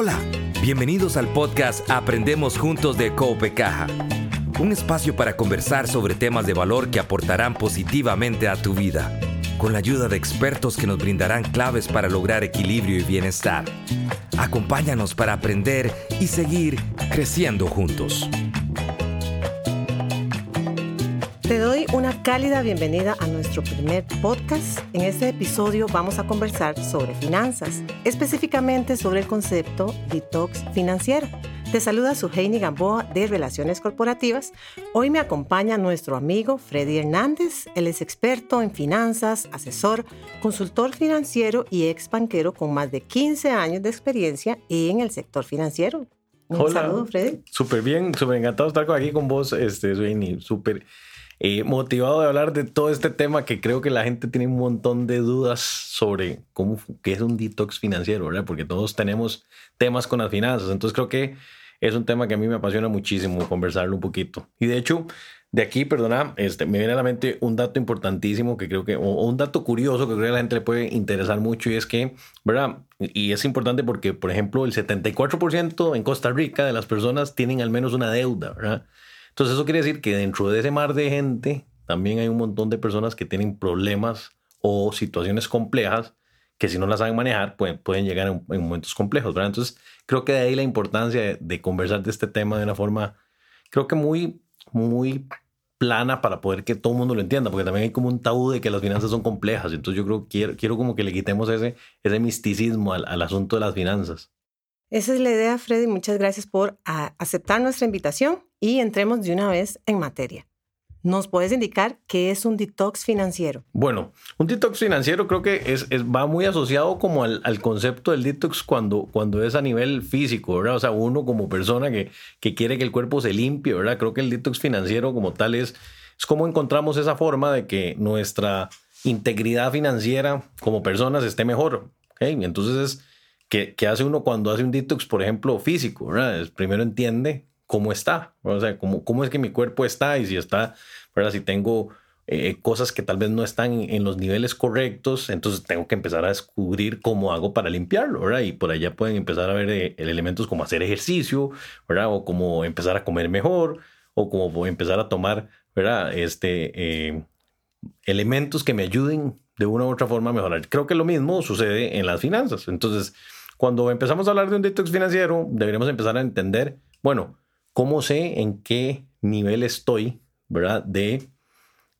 Hola, bienvenidos al podcast Aprendemos Juntos de Cope Caja, un espacio para conversar sobre temas de valor que aportarán positivamente a tu vida, con la ayuda de expertos que nos brindarán claves para lograr equilibrio y bienestar. Acompáñanos para aprender y seguir creciendo juntos. Cálida bienvenida a nuestro primer podcast. En este episodio vamos a conversar sobre finanzas, específicamente sobre el concepto detox financiero. Te saluda Suheini Gamboa de Relaciones Corporativas. Hoy me acompaña nuestro amigo Freddy Hernández. Él es experto en finanzas, asesor, consultor financiero y ex banquero con más de 15 años de experiencia en el sector financiero. Un Hola. saludo, Freddy. Súper bien, súper encantado de estar aquí con vos, este, Suheini. Súper eh, motivado de hablar de todo este tema que creo que la gente tiene un montón de dudas sobre cómo qué es un detox financiero, ¿verdad? Porque todos tenemos temas con las finanzas, entonces creo que es un tema que a mí me apasiona muchísimo conversarlo un poquito. Y de hecho, de aquí, perdona, este, me viene a la mente un dato importantísimo que creo que, o, un dato curioso que creo que a la gente le puede interesar mucho y es que, ¿verdad? Y es importante porque, por ejemplo, el 74% en Costa Rica de las personas tienen al menos una deuda, ¿verdad? Entonces eso quiere decir que dentro de ese mar de gente también hay un montón de personas que tienen problemas o situaciones complejas que si no las saben manejar pueden, pueden llegar en, momentos complejos. ¿verdad? Entonces creo que de ahí la importancia de, conversar de este tema de una forma, creo que muy, muy plana para poder que todo el mundo lo entienda, porque también hay como un tabú de que las finanzas son complejas. Entonces yo creo que quiero, quiero como que le quitemos ese, ese misticismo al, asunto de las finanzas. Esa es la idea, Freddy. Muchas gracias por aceptar nuestra invitación y entremos de una vez en materia. ¿Nos puedes indicar qué es un detox financiero? Bueno, un detox financiero creo que es, va muy asociado como al, concepto del detox cuando, cuando es a nivel físico, ¿verdad? O sea, uno como persona que, que quiere que el cuerpo se limpie, ¿verdad? Creo que el detox financiero como tal es, es como encontramos esa forma de que nuestra integridad financiera como personas esté mejor. ¿okay? Entonces es ¿Qué, hace uno cuando hace un detox, por ejemplo, físico? ¿verdad? Primero entiende cómo está, o sea, cómo, cómo es que mi cuerpo está y si está, ¿verdad? Si tengo eh, cosas que tal vez no están en los niveles correctos, entonces tengo que empezar a descubrir cómo hago para limpiarlo, ¿verdad? Y por allá pueden empezar a ver eh, elementos como hacer ejercicio, ¿verdad? O como empezar a comer mejor, o como empezar a tomar, ¿verdad? Este, eh, elementos que me ayuden de una u otra forma a mejorar. Creo que lo mismo sucede en las finanzas. Entonces, cuando empezamos a hablar de un detox financiero, deberíamos empezar a entender, bueno, ¿cómo sé en qué nivel estoy, verdad? De,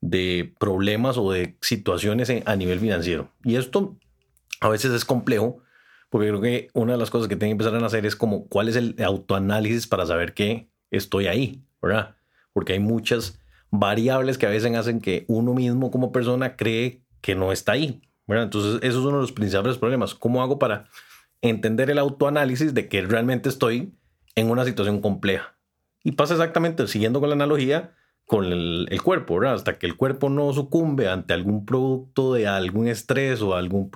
de problemas o de situaciones a nivel financiero. Y esto a veces es complejo, porque creo que una de las cosas que tengo que empezar a hacer es como cuál es el autoanálisis para saber que estoy ahí, ¿verdad? Porque hay muchas variables que a veces hacen que uno mismo como persona cree que no está ahí, ¿verdad? Entonces, eso es uno de los principales problemas. ¿Cómo hago para entender el autoanálisis de que realmente estoy en una situación compleja. Y pasa exactamente, siguiendo con la analogía, con el, cuerpo, ¿verdad? Hasta que el cuerpo no sucumbe ante algún producto de algún estrés o algún,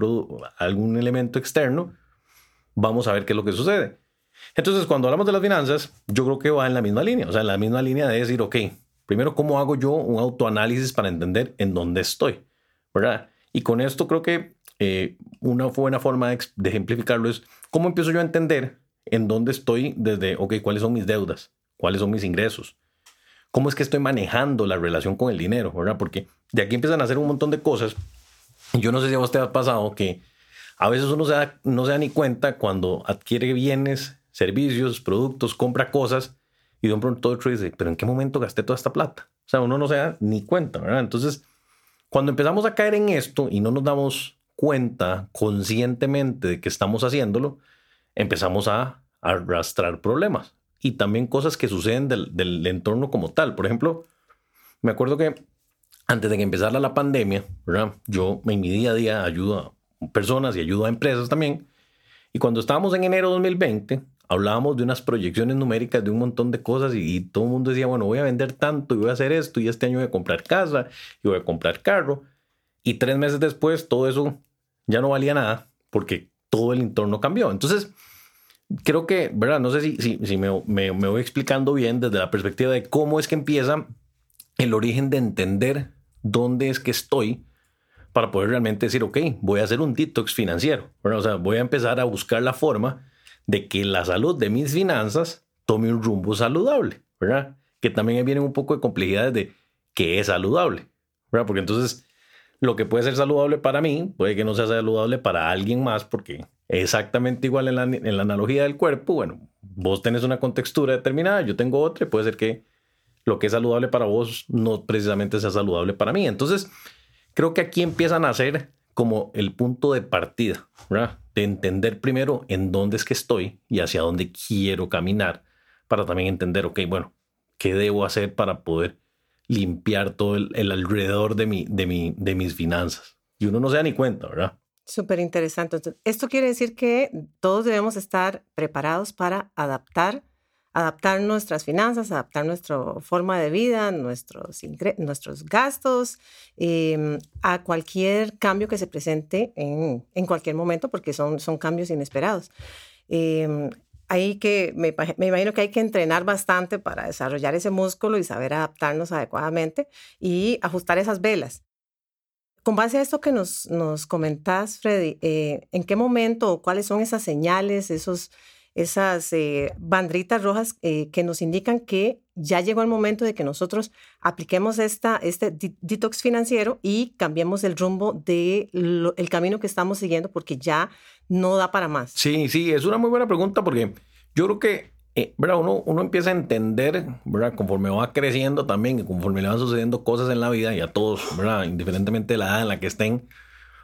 algún elemento externo, vamos a ver qué es lo que sucede. Entonces, cuando hablamos de las finanzas, yo creo que va en la misma línea, o sea, en la misma línea de decir, ok, primero, ¿cómo hago yo un autoanálisis para entender en dónde estoy? ¿Verdad? Y con esto creo que eh, una buena forma de, ejemplificarlo es cómo empiezo yo a entender en dónde estoy desde, ok, cuáles son mis deudas, cuáles son mis ingresos, cómo es que estoy manejando la relación con el dinero, ¿verdad? Porque de aquí empiezan a hacer un montón de cosas. Yo no sé si a usted ha pasado que a veces uno se no se da ni cuenta cuando adquiere bienes, servicios, productos, compra cosas y de un pronto otro dice, pero ¿en qué momento gasté toda esta plata? O sea, uno no se da ni cuenta, ¿verdad? Entonces, cuando empezamos a caer en esto y no nos damos cuenta conscientemente de que estamos haciéndolo, empezamos a arrastrar problemas y también cosas que suceden del, entorno como tal. Por ejemplo, me acuerdo que antes de que empezara la pandemia, yo en mi día a día ayudo a personas y ayudo a empresas también. Y cuando estábamos en enero de 2020, hablábamos de unas proyecciones numéricas de un montón de cosas y, y, todo el mundo decía, bueno, voy a vender tanto y voy a hacer esto y este año voy a comprar casa y voy a comprar carro. Y tres meses después todo eso ya no valía nada porque todo el entorno cambió. Entonces, creo que, ¿verdad? No sé si, si, si me, me, me, voy explicando bien desde la perspectiva de cómo es que empieza el origen de entender dónde es que estoy para poder realmente decir, ok, voy a hacer un detox financiero. O sea, voy a empezar a buscar la forma de que la salud de mis finanzas tome un rumbo saludable, ¿verdad? Que también vienen un poco de complejidades de qué es saludable, ¿verdad? Porque entonces lo que puede ser saludable para mí puede que no sea saludable para alguien más porque exactamente igual en la, en la analogía del cuerpo, bueno, vos tenés una contextura determinada, yo tengo otra y puede ser que lo que es saludable para vos no precisamente sea saludable para mí. Entonces, creo que aquí empiezan a ser como el punto de partida. De entender primero en dónde es que estoy y hacia dónde quiero caminar para también entender, ok, bueno, ¿qué debo hacer para poder limpiar todo el, alrededor de, mi, de, mi, de mis finanzas? Y uno no se da ni cuenta, ¿verdad? Súper interesante. Esto quiere decir que todos debemos estar preparados para adaptar adaptar nuestras finanzas, adaptar nuestra forma de vida, nuestros, nuestros gastos em, a cualquier cambio que se presente en, en, cualquier momento, porque son, son cambios inesperados. Eh, hay que, me, me, imagino que hay que entrenar bastante para desarrollar ese músculo y saber adaptarnos adecuadamente y ajustar esas velas. Con base a esto que nos, nos comentás, Freddy, eh, ¿en qué momento o cuáles son esas señales, esos, esas eh, bandritas rojas eh, que nos indican que ya llegó el momento de que nosotros apliquemos esta, este detox financiero y cambiemos el rumbo del el camino que estamos siguiendo porque ya no da para más. Sí, sí, es una muy buena pregunta porque yo creo que eh, Uno, uno empieza a entender, ¿verdad? conforme va creciendo también conforme le van sucediendo cosas en la vida y a todos, ¿verdad? indiferentemente de la edad en la que estén,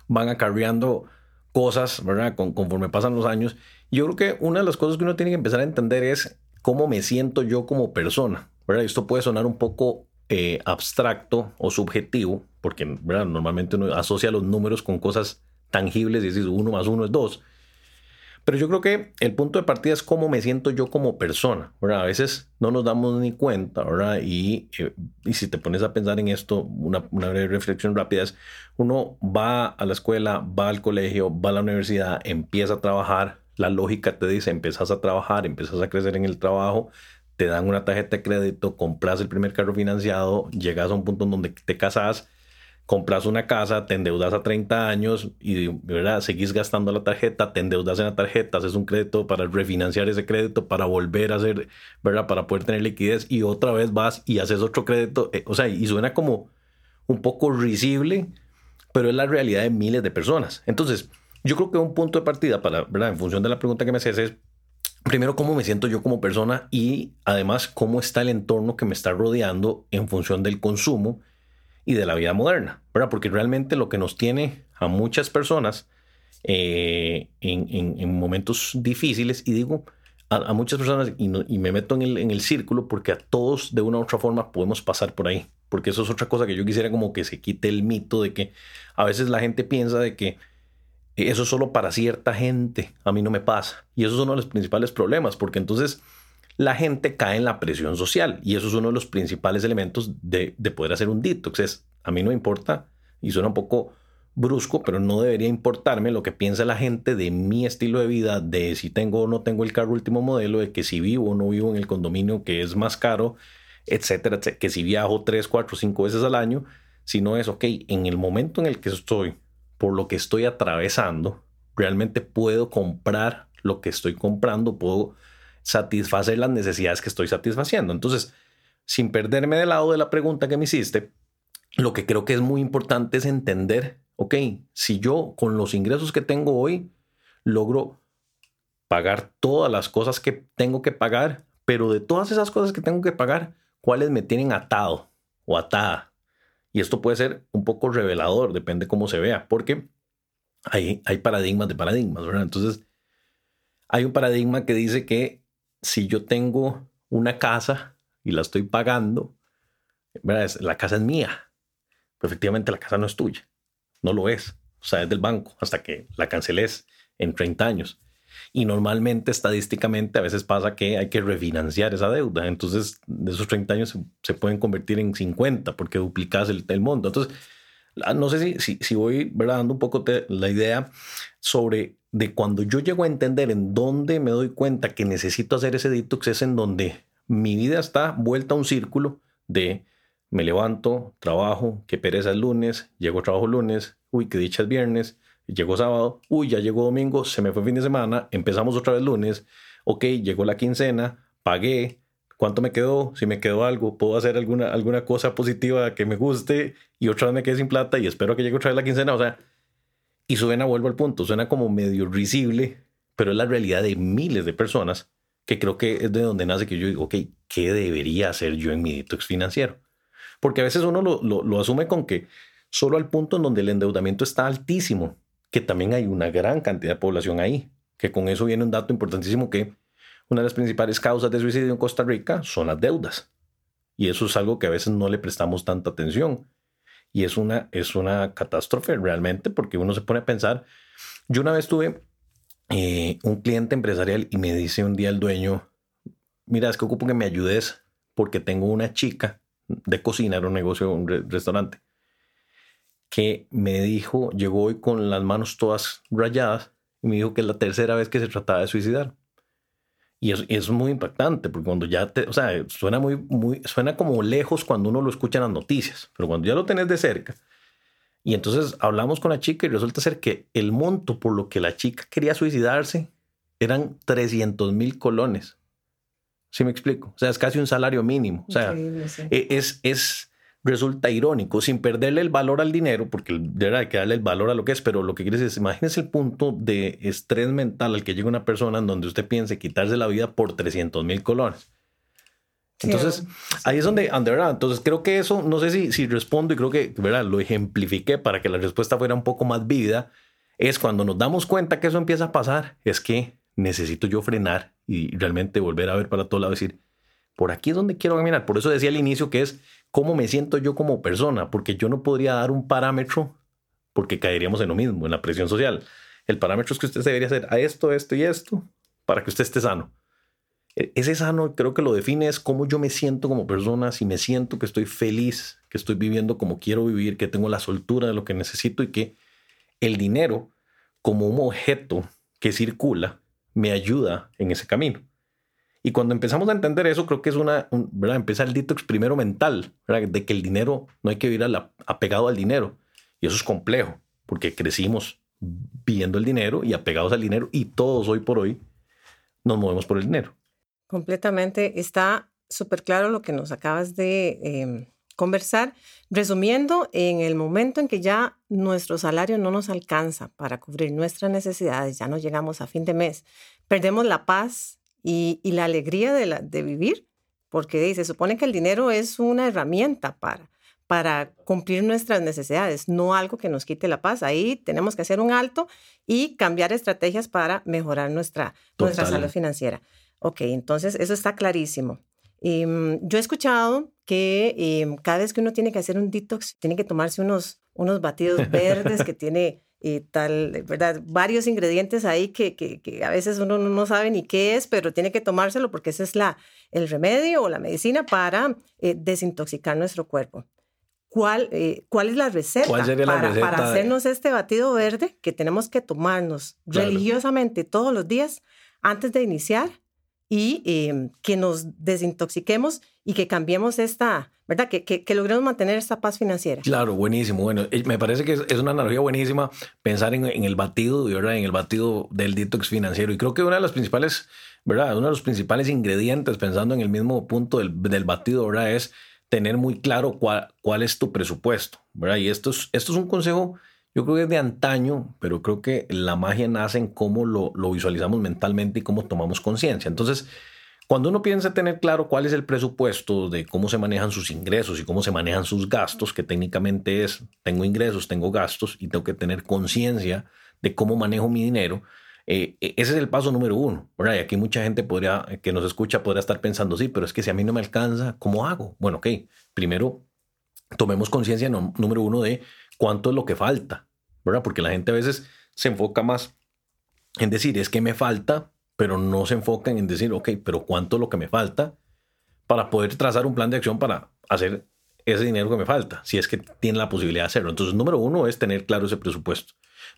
van acarreando cosas, ¿verdad? Con, conforme pasan los años yo creo que una de las cosas que uno tiene que empezar a entender es cómo me siento yo como persona. ¿verdad? Esto puede sonar un poco eh, abstracto o subjetivo, porque ¿verdad? normalmente uno asocia los números con cosas tangibles y dice uno más uno es dos. Pero yo creo que el punto de partida es cómo me siento yo como persona. ¿verdad? A veces no nos damos ni cuenta, ¿verdad? Y, eh, y si te pones a pensar en esto, una, una reflexión rápida es, uno va a la escuela, va al colegio, va a la universidad, empieza a trabajar, la lógica te dice, empezás a trabajar, empezás a crecer en el trabajo, te dan una tarjeta de crédito, compras el primer carro financiado, llegas a un punto en donde te casas, compras una casa, te endeudas a 30 años y ¿verdad? seguís gastando la tarjeta, te endeudas en la tarjeta, haces un crédito para refinanciar ese crédito, para volver a hacer, ¿verdad? Para poder tener liquidez y otra vez vas y haces otro crédito. Eh, o sea, y suena como un poco risible, pero es la realidad de miles de personas. Entonces, yo creo que un punto de partida para, ¿verdad? En función de la pregunta que me haces es, primero, cómo me siento yo como persona y además cómo está el entorno que me está rodeando en función del consumo y de la vida moderna, ¿verdad? Porque realmente lo que nos tiene a muchas personas eh, en, momentos difíciles, y digo a, muchas personas, y, me meto en el, en el círculo porque a todos de una u otra forma podemos pasar por ahí, porque eso es otra cosa que yo quisiera como que se quite el mito de que a veces la gente piensa de que eso es solo para cierta gente, a mí no me pasa. Y eso es uno de los principales problemas, porque entonces la gente cae en la presión social y eso es uno de los principales elementos de, poder hacer un detox. Es, a mí no me importa, y suena un poco brusco, pero no debería importarme lo que piensa la gente de mi estilo de vida, de si tengo o no tengo el carro último modelo, de que si vivo o no vivo en el condominio que es más caro, etcétera, etcétera que si viajo tres, cuatro, cinco veces al año, si no es, ok, en el momento en el que estoy por lo que estoy atravesando, realmente puedo comprar lo que estoy comprando, puedo satisfacer las necesidades que estoy satisfaciendo. Entonces, sin perderme de lado de la pregunta que me hiciste, lo que creo que es muy importante es entender, ok, si yo con los ingresos que tengo hoy logro pagar todas las cosas que tengo que pagar, pero de todas esas cosas que tengo que pagar, ¿cuáles me tienen atado o atada? Y esto puede ser un poco revelador, depende cómo se vea, porque hay, hay paradigmas de paradigmas, ¿verdad? Entonces, hay un paradigma que dice que si yo tengo una casa y la estoy pagando, la casa es mía, pero efectivamente la casa no es tuya, no lo es, o sea, es del banco hasta que la canceles en 30 años. Y normalmente, estadísticamente, a veces pasa que hay que refinanciar esa deuda. Entonces, de esos 30 años se, pueden convertir en 50 porque duplicas el, el monto. Entonces, no sé si, si, si voy ¿verdad? dando un poco la idea sobre de cuando yo llego a entender en dónde me doy cuenta que necesito hacer ese detox, es en donde mi vida está vuelta a un círculo de me levanto, trabajo, que pereza el lunes, llego trabajo lunes, uy, que dicha es viernes, llegó sábado, uy, ya llegó domingo, se me fue fin de semana, empezamos otra vez lunes, ok, llegó la quincena, pagué, ¿cuánto me quedó? Si me quedó algo, puedo hacer alguna, alguna cosa positiva que me guste y otra vez me quedé sin plata y espero que llegue otra vez la quincena, o sea, y suena, vuelvo al punto, suena como medio risible, pero es la realidad de miles de personas que creo que es de donde nace que yo digo, ok, ¿qué debería hacer yo en mi detox financiero? Porque a veces uno lo, lo asume con que solo al punto en donde el endeudamiento está altísimo, que también hay una gran cantidad de población ahí, que con eso viene un dato importantísimo que una de las principales causas de suicidio en Costa Rica son las deudas. Y eso es algo que a veces no le prestamos tanta atención. Y es una, es una catástrofe realmente porque uno se pone a pensar. Yo una vez tuve eh, un cliente empresarial y me dice un día el dueño, mira, es que ocupo que me ayudes porque tengo una chica de cocina, era un negocio, un restaurante que me dijo, llegó hoy con las manos todas rayadas y me dijo que es la tercera vez que se trataba de suicidar. Y es, es muy impactante, porque cuando ya te, o sea, suena muy, muy, suena como lejos cuando uno lo escucha en las noticias, pero cuando ya lo tenés de cerca, y entonces hablamos con la chica y resulta ser que el monto por lo que la chica quería suicidarse eran 300 mil colones. ¿Sí me explico? O sea, es casi un salario mínimo. O sea, e, es, es, resulta irónico, sin perderle el valor al dinero, porque debe que darle el valor a lo que es, pero lo que quieres es, imagínese el punto de estrés mental al que llega una persona en donde usted piense quitarse la vida por 300 mil colones. Entonces, ahí es donde, ¿verdad? Entonces, creo que eso, no sé si, si respondo y creo que, ¿verdad? Lo ejemplifiqué para que la respuesta fuera un poco más vívida. Es cuando nos damos cuenta que eso empieza a pasar, es que necesito yo frenar y realmente volver a ver para todo lado y decir, por aquí es donde quiero caminar. Por eso decía al inicio que es cómo me siento yo como persona, porque yo no podría dar un parámetro porque caeríamos en lo mismo, en la presión social. El parámetro es que usted debería hacer a esto, esto y esto para que usted esté sano. E, ese sano creo que lo define es cómo yo me siento como persona, si me siento que estoy feliz, que estoy viviendo como quiero vivir, que tengo la soltura de lo que necesito y que el dinero como un objeto que circula me ayuda en ese camino. Y cuando empezamos a entender eso, creo que es una, ¿verdad? Empieza el detox primero mental, ¿verdad? De que el dinero, no hay que vivir apegado al dinero. Y eso es complejo, porque crecimos viendo el dinero y apegados al dinero y todos hoy por hoy nos movemos por el dinero. Completamente. Está súper claro lo que nos acabas de em, conversar. Resumiendo, en el momento en que ya nuestro salario no nos alcanza para cubrir nuestras necesidades, ya no llegamos a fin de mes, perdemos la paz y, la alegría de, la, de vivir, porque se supone que el dinero es una herramienta para, para cumplir nuestras necesidades, no algo que nos quite la paz. Ahí tenemos que hacer un alto y cambiar estrategias para mejorar nuestra, nuestra salud financiera. Ok, entonces eso está clarísimo. Em, yo he escuchado que em, cada vez que uno tiene que hacer un detox, tiene que tomarse unos, unos batidos verdes que tiene y tal, ¿verdad? Varios ingredientes ahí que, que, a veces uno no sabe ni qué es, pero tiene que tomárselo porque ese es la, el remedio o la medicina para eh, desintoxicar nuestro cuerpo. ¿Cuál, eh, ¿Cuál es la receta, para, para, hacernos este batido verde que tenemos que tomarnos religiosamente todos los días antes de iniciar y em, que nos desintoxiquemos y que cambiemos esta, ¿verdad? Que, que, logremos mantener esta paz financiera. Claro, buenísimo. Bueno, eh, me parece que es, una analogía buenísima pensar en, en, el batido, ¿verdad? En el batido del detox financiero. Y creo que una de las principales, ¿verdad? Uno de los principales ingredientes, pensando en el mismo punto del, del batido, ¿verdad? Es tener muy claro cuál, cuál es tu presupuesto, ¿verdad? Y esto es, esto es un consejo yo creo que es de antaño, pero creo que la magia nace en cómo lo, visualizamos mentalmente y cómo tomamos conciencia. Entonces, cuando uno piensa tener claro cuál es el presupuesto de cómo se manejan sus ingresos y cómo se manejan sus gastos, que técnicamente es, tengo ingresos, tengo gastos y tengo que tener conciencia de cómo manejo mi dinero, eh, e, ese es el paso número uno. Y aquí mucha gente podría, que nos escucha podría estar pensando, sí, pero es que si a mí no me alcanza, ¿cómo hago? Bueno, ok, primero tomemos conciencia número uno de cuánto es lo que falta, ¿verdad? Porque la gente a veces se enfoca más en decir, es que me falta, pero no se enfocan en decir, ok, pero cuánto es lo que me falta para poder trazar un plan de acción para hacer ese dinero que me falta, si es que tiene la posibilidad de hacerlo. Entonces, número uno es tener claro ese presupuesto.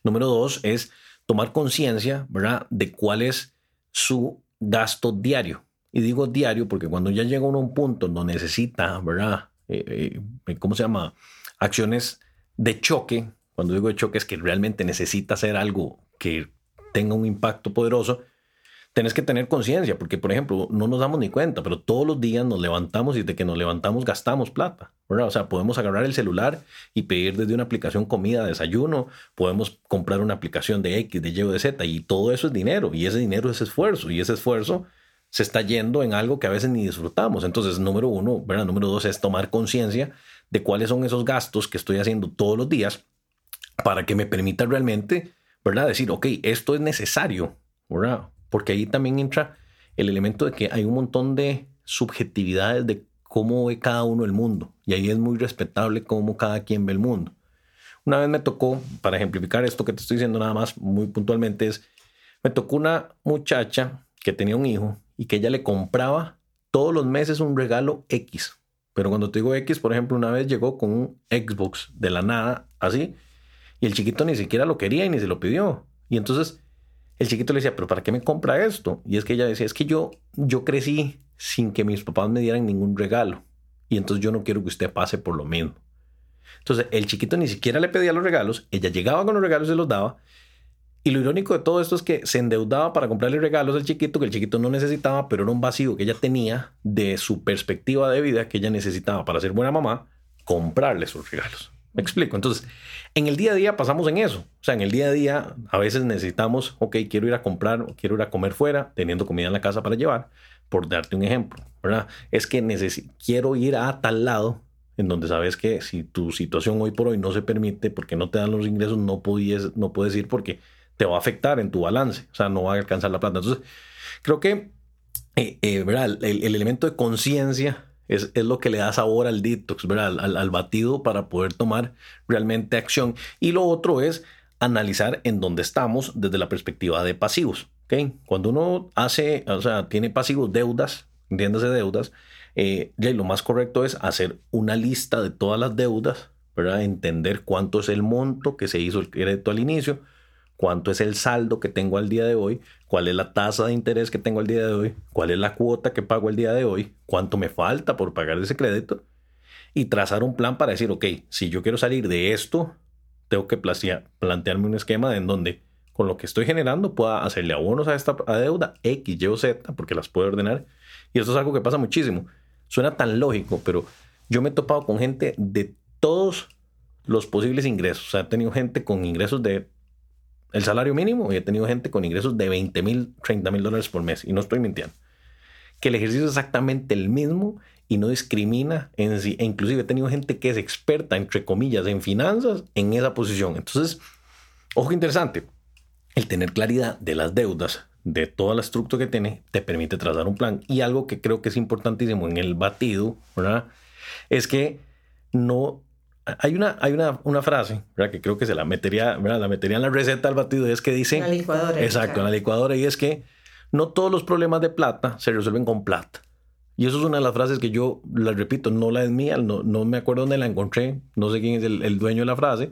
Número dos es tomar conciencia, ¿verdad?, de cuál es su gasto diario. Y digo diario porque cuando ya llega uno a un punto donde necesita, ¿verdad?, eh, eh, ¿cómo se llama? Acciones de choque, Cuando digo de choque es que realmente necesita hacer algo que tenga un impacto poderoso, tenés que tener conciencia, porque por ejemplo, no nos damos ni cuenta, pero todos los días nos levantamos y de que nos levantamos gastamos plata. ¿verdad? O sea, podemos agarrar el celular y pedir desde una aplicación comida, desayuno, podemos comprar una aplicación de X, de Y o de Z, y todo eso es dinero, y ese dinero es esfuerzo, y ese esfuerzo se está yendo en algo que a veces ni disfrutamos. Entonces, número uno, ¿verdad? Número dos es tomar conciencia de cuáles son esos gastos que estoy haciendo todos los días para que me permita realmente, ¿verdad? Decir, ok, esto es necesario, ¿verdad? Porque ahí también entra el elemento de que hay un montón de subjetividades de cómo ve cada uno el mundo, y ahí es muy respetable cómo cada quien ve el mundo. Una vez me tocó, para ejemplificar esto que te estoy diciendo nada más muy puntualmente, es, me tocó una muchacha que tenía un hijo y que ella le compraba todos los meses un regalo X. Pero cuando te digo X, por ejemplo, una vez llegó con un Xbox de la nada, así, y el chiquito ni siquiera lo quería y ni se lo pidió. Y entonces el chiquito le decía, pero ¿para qué me compra esto? Y es que ella decía, es que yo, yo crecí sin que mis papás me dieran ningún regalo. Y entonces yo no quiero que usted pase por lo mismo. Entonces el chiquito ni siquiera le pedía los regalos, ella llegaba con los regalos y se los daba. Y lo irónico de todo esto es que se endeudaba para comprarle regalos al chiquito que el chiquito no necesitaba, pero era un vacío que ella tenía de su perspectiva de vida que ella necesitaba para ser buena mamá, comprarle sus regalos. Me explico. Entonces, en el día a día pasamos en eso. O sea, en el día a día a veces necesitamos, ok, quiero ir a comprar o quiero ir a comer fuera, teniendo comida en la casa para llevar, por darte un ejemplo, ¿verdad? Es que quiero ir a tal lado en donde sabes que si tu situación hoy por hoy no se permite porque no te dan los ingresos, no, puedes, no puedes ir porque te va a afectar en tu balance, o sea, no va a alcanzar la plata. Entonces, creo que eh, eh, ¿verdad? el elemento de conciencia es, lo que le da sabor al detox, ¿verdad? Al, batido para poder tomar realmente acción. Y lo otro es analizar en dónde estamos desde la perspectiva de pasivos. ¿okay? Cuando uno hace, o sea, tiene pasivos, deudas, entiéndase deudas, eh, lo más correcto es hacer una lista de todas las deudas, ¿verdad? Entender cuánto es el monto que se hizo el crédito al inicio, cuánto es el saldo que tengo al día de hoy, cuál es la tasa de interés que tengo al día de hoy, cuál es la cuota que pago al día de hoy, cuánto me falta por pagar ese crédito y trazar un plan para decir, ok, si yo quiero salir de esto, tengo que plantearme un esquema en donde con lo que estoy generando pueda hacerle abonos a esta deuda X, Y o Z, porque las puedo ordenar. Y esto es algo que pasa muchísimo. Suena tan lógico, pero yo me he topado con gente de todos los posibles ingresos. O sea, he tenido gente con ingresos de el salario mínimo y he tenido gente con ingresos de 20 mil, 30 mil dólares por mes y no estoy mintiendo. Que el ejercicio es exactamente el mismo y no discrimina en sí. E inclusive he tenido gente que es experta, entre comillas, en finanzas en esa posición. Entonces, ojo interesante, el tener claridad de las deudas, de toda la estructura que tiene, te permite trazar un plan. Y algo que creo que es importantísimo en el batido, ¿verdad? Es que no hay una, hay una, una frase ¿verdad? que creo que se la metería, ¿verdad? la metería en la receta al batido, es que dice... La licuadora. Exacto, en la licuadora, y es que no todos los problemas de plata se resuelven con plata. Y eso es una de las frases que yo, la repito, no la es mía, no, no me acuerdo dónde la encontré, no sé quién es el, el dueño de la frase,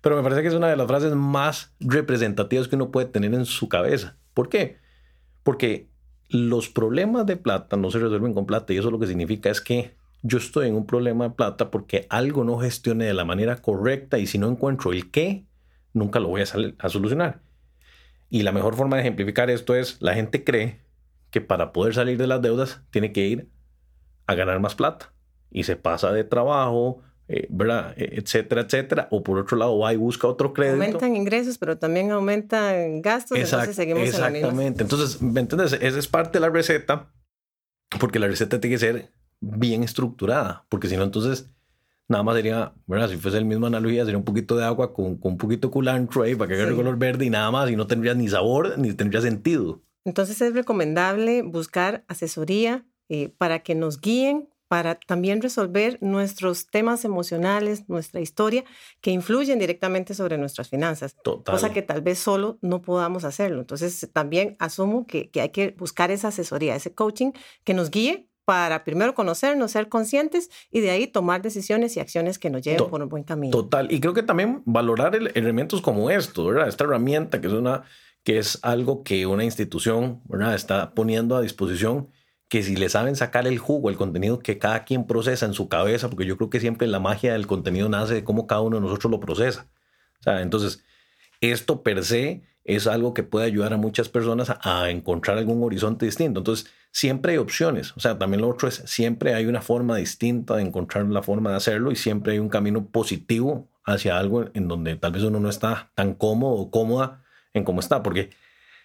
pero me parece que es una de las frases más representativas que uno puede tener en su cabeza. ¿Por qué? Porque los problemas de plata no se resuelven con plata y eso lo que significa es que yo estoy en un problema de plata porque algo no gestione de la manera correcta y si no encuentro el qué, nunca lo voy a, a solucionar. Y la mejor forma de ejemplificar esto es, la gente cree que para poder salir de las deudas tiene que ir a ganar más plata y se pasa de trabajo, eh, ¿verdad? E, etcétera, etcétera. O por otro lado va y busca otro crédito. Aumentan ingresos, pero también aumentan gastos, entonces seguimos Exactamente. entonces, ¿me entiendes? Esa es parte de la receta, porque la receta tiene que ser bien estructurada, porque si no, entonces nada más sería, bueno, si fuese el mismo analogía, sería un poquito de agua con, con un poquito de culantro ahí para que agarre color verde y nada más, y no tendría ni sabor ni tendría sentido. Entonces es recomendable buscar asesoría eh, para que nos guíen, para también resolver nuestros temas emocionales, nuestra historia, que influyen directamente sobre nuestras finanzas. Total. Cosa que tal vez solo no podamos hacerlo. Entonces también asumo que, que hay que buscar esa asesoría, ese coaching que nos guíe para primero conocernos, ser conscientes y de ahí tomar decisiones y acciones que nos lleven por un buen camino. Total. Y creo que también valorar elementos como esto, ¿verdad? Esta herramienta que es una que es algo que una institución ¿verdad? está poniendo a disposición, que si le saben sacar el jugo, el contenido que cada quien procesa en su cabeza, porque yo creo que siempre la magia del contenido nace de cómo cada uno de nosotros lo procesa. O sea, entonces, esto per se es algo que puede ayudar a muchas personas a, encontrar algún horizonte distinto. Entonces, siempre hay opciones. O sea, también lo otro es, siempre hay una forma distinta de encontrar la forma de hacerlo y siempre hay un camino positivo hacia algo en donde tal vez uno no está tan cómodo o cómoda en cómo está, porque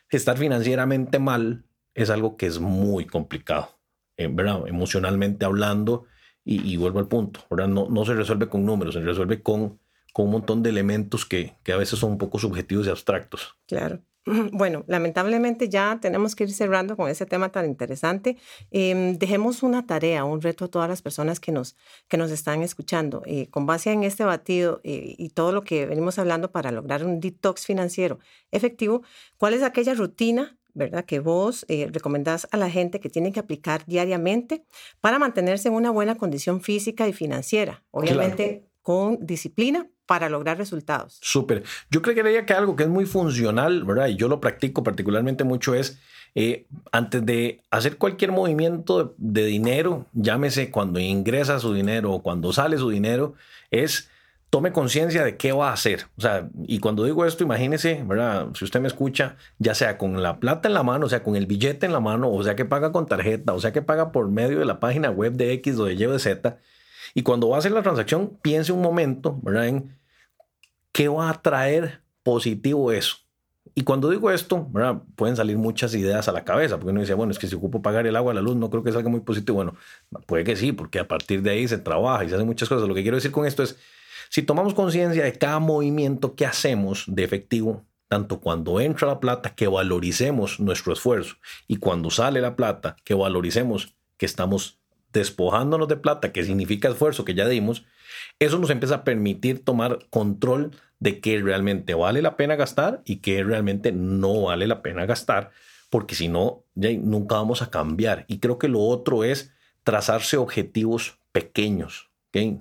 estar financieramente mal es algo que es muy complicado, eh, ¿verdad? Emocionalmente hablando, y, vuelvo al punto, ¿verdad? No, no se resuelve con números, se resuelve con con un montón de elementos que, que a veces son un poco subjetivos y abstractos. Claro. Bueno, lamentablemente ya tenemos que ir cerrando con ese tema tan interesante. Em, dejemos una tarea, un reto a todas las personas que nos, que nos están escuchando. Eh, con base en este batido eh, y todo lo que venimos hablando para lograr un detox financiero efectivo, ¿cuál es aquella rutina ¿verdad? Que vos eh, recomendás a la gente que tiene que aplicar diariamente para mantenerse en una buena condición física y financiera. Obviamente con disciplina para lograr resultados. Súper. Yo creería que algo que es muy funcional, ¿verdad? Y yo lo practico particularmente mucho es, eh, antes de hacer cualquier movimiento de, dinero, llámese cuando ingresa su dinero o cuando sale su dinero, es tome conciencia de qué va a hacer. O sea, y cuando digo esto, imagínese, ¿verdad? Si usted me escucha, ya sea con la plata en la mano, o sea, con el billete en la mano, o sea, que paga con tarjeta, o sea, que paga por medio de la página web de X o de Y o de Z, y cuando va a hacer la transacción, piense un momento, ¿verdad? En qué va a traer positivo eso. Y cuando digo esto, pueden salir muchas ideas a la cabeza, porque uno dice, bueno, es que si ocupo pagar el agua, la luz, no creo que salga muy positivo. Bueno, puede que sí, porque a partir de ahí se trabaja y se hacen muchas cosas. Lo que quiero decir con esto es, si tomamos conciencia de cada movimiento que hacemos de efectivo, tanto cuando entra la plata, que valoricemos nuestro esfuerzo, y cuando sale la plata, que valoricemos que estamos despojándonos de plata, que significa esfuerzo que ya dimos, eso nos empieza a permitir tomar control de qué realmente vale la pena gastar y qué realmente no vale la pena gastar, porque si no, nunca vamos a cambiar. Y creo que lo otro es trazarse objetivos pequeños,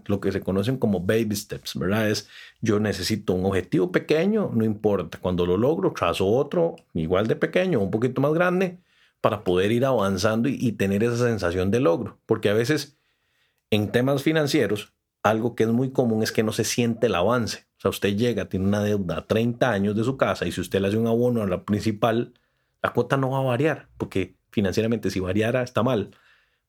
lo que se conocen como baby steps, ¿verdad? Es yo necesito un objetivo pequeño, no importa, cuando lo logro, trazo otro igual de pequeño, un poquito más grande, para poder ir avanzando y, tener esa sensación de logro. Porque a veces en temas financieros, algo que es muy común es que no se siente el avance. O sea, usted llega, tiene una deuda a 30 años de su casa y si usted le hace un abono a la principal, la cuota no va a variar, porque financieramente si variara está mal,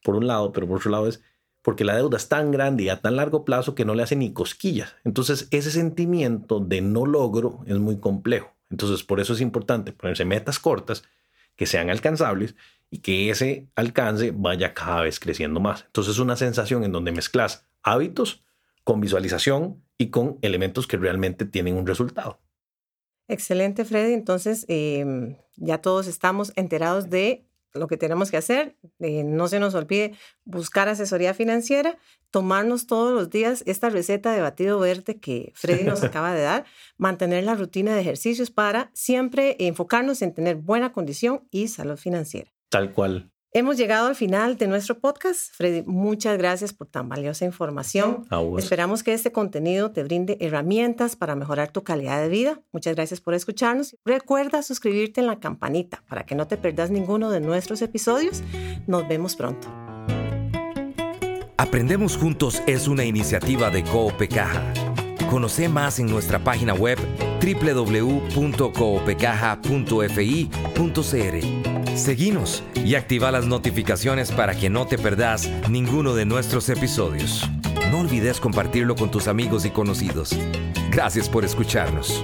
por un lado, pero por otro lado es porque la deuda es tan grande y a tan largo plazo que no le hace ni cosquillas. Entonces, ese sentimiento de no logro es muy complejo. Entonces, por eso es importante ponerse metas cortas que sean alcanzables y que ese alcance vaya cada vez creciendo más. Entonces es una sensación en donde mezclas hábitos con visualización y con elementos que realmente tienen un resultado. Excelente, Freddy. Entonces, em, ya todos estamos enterados de lo que tenemos que hacer. Eh, no se nos olvide buscar asesoría financiera, tomarnos todos los días esta receta de batido verde que Freddy nos acaba de dar, mantener la rutina de ejercicios para siempre enfocarnos en tener buena condición y salud financiera. Tal cual. Hemos llegado al final de nuestro podcast. Freddy, muchas gracias por tan valiosa información. Esperamos que este contenido te brinde herramientas para mejorar tu calidad de vida. Muchas gracias por escucharnos. Recuerda suscribirte en la campanita para que no te pierdas ninguno de nuestros episodios. Nos vemos pronto. Aprendemos Juntos es una iniciativa de Coopecaja. Conoce más en nuestra página web www.coopecaja.fi.cr. Seguinos y activa las notificaciones para que no te perdas ninguno de nuestros episodios. No olvides compartirlo con tus amigos y conocidos. Gracias por escucharnos.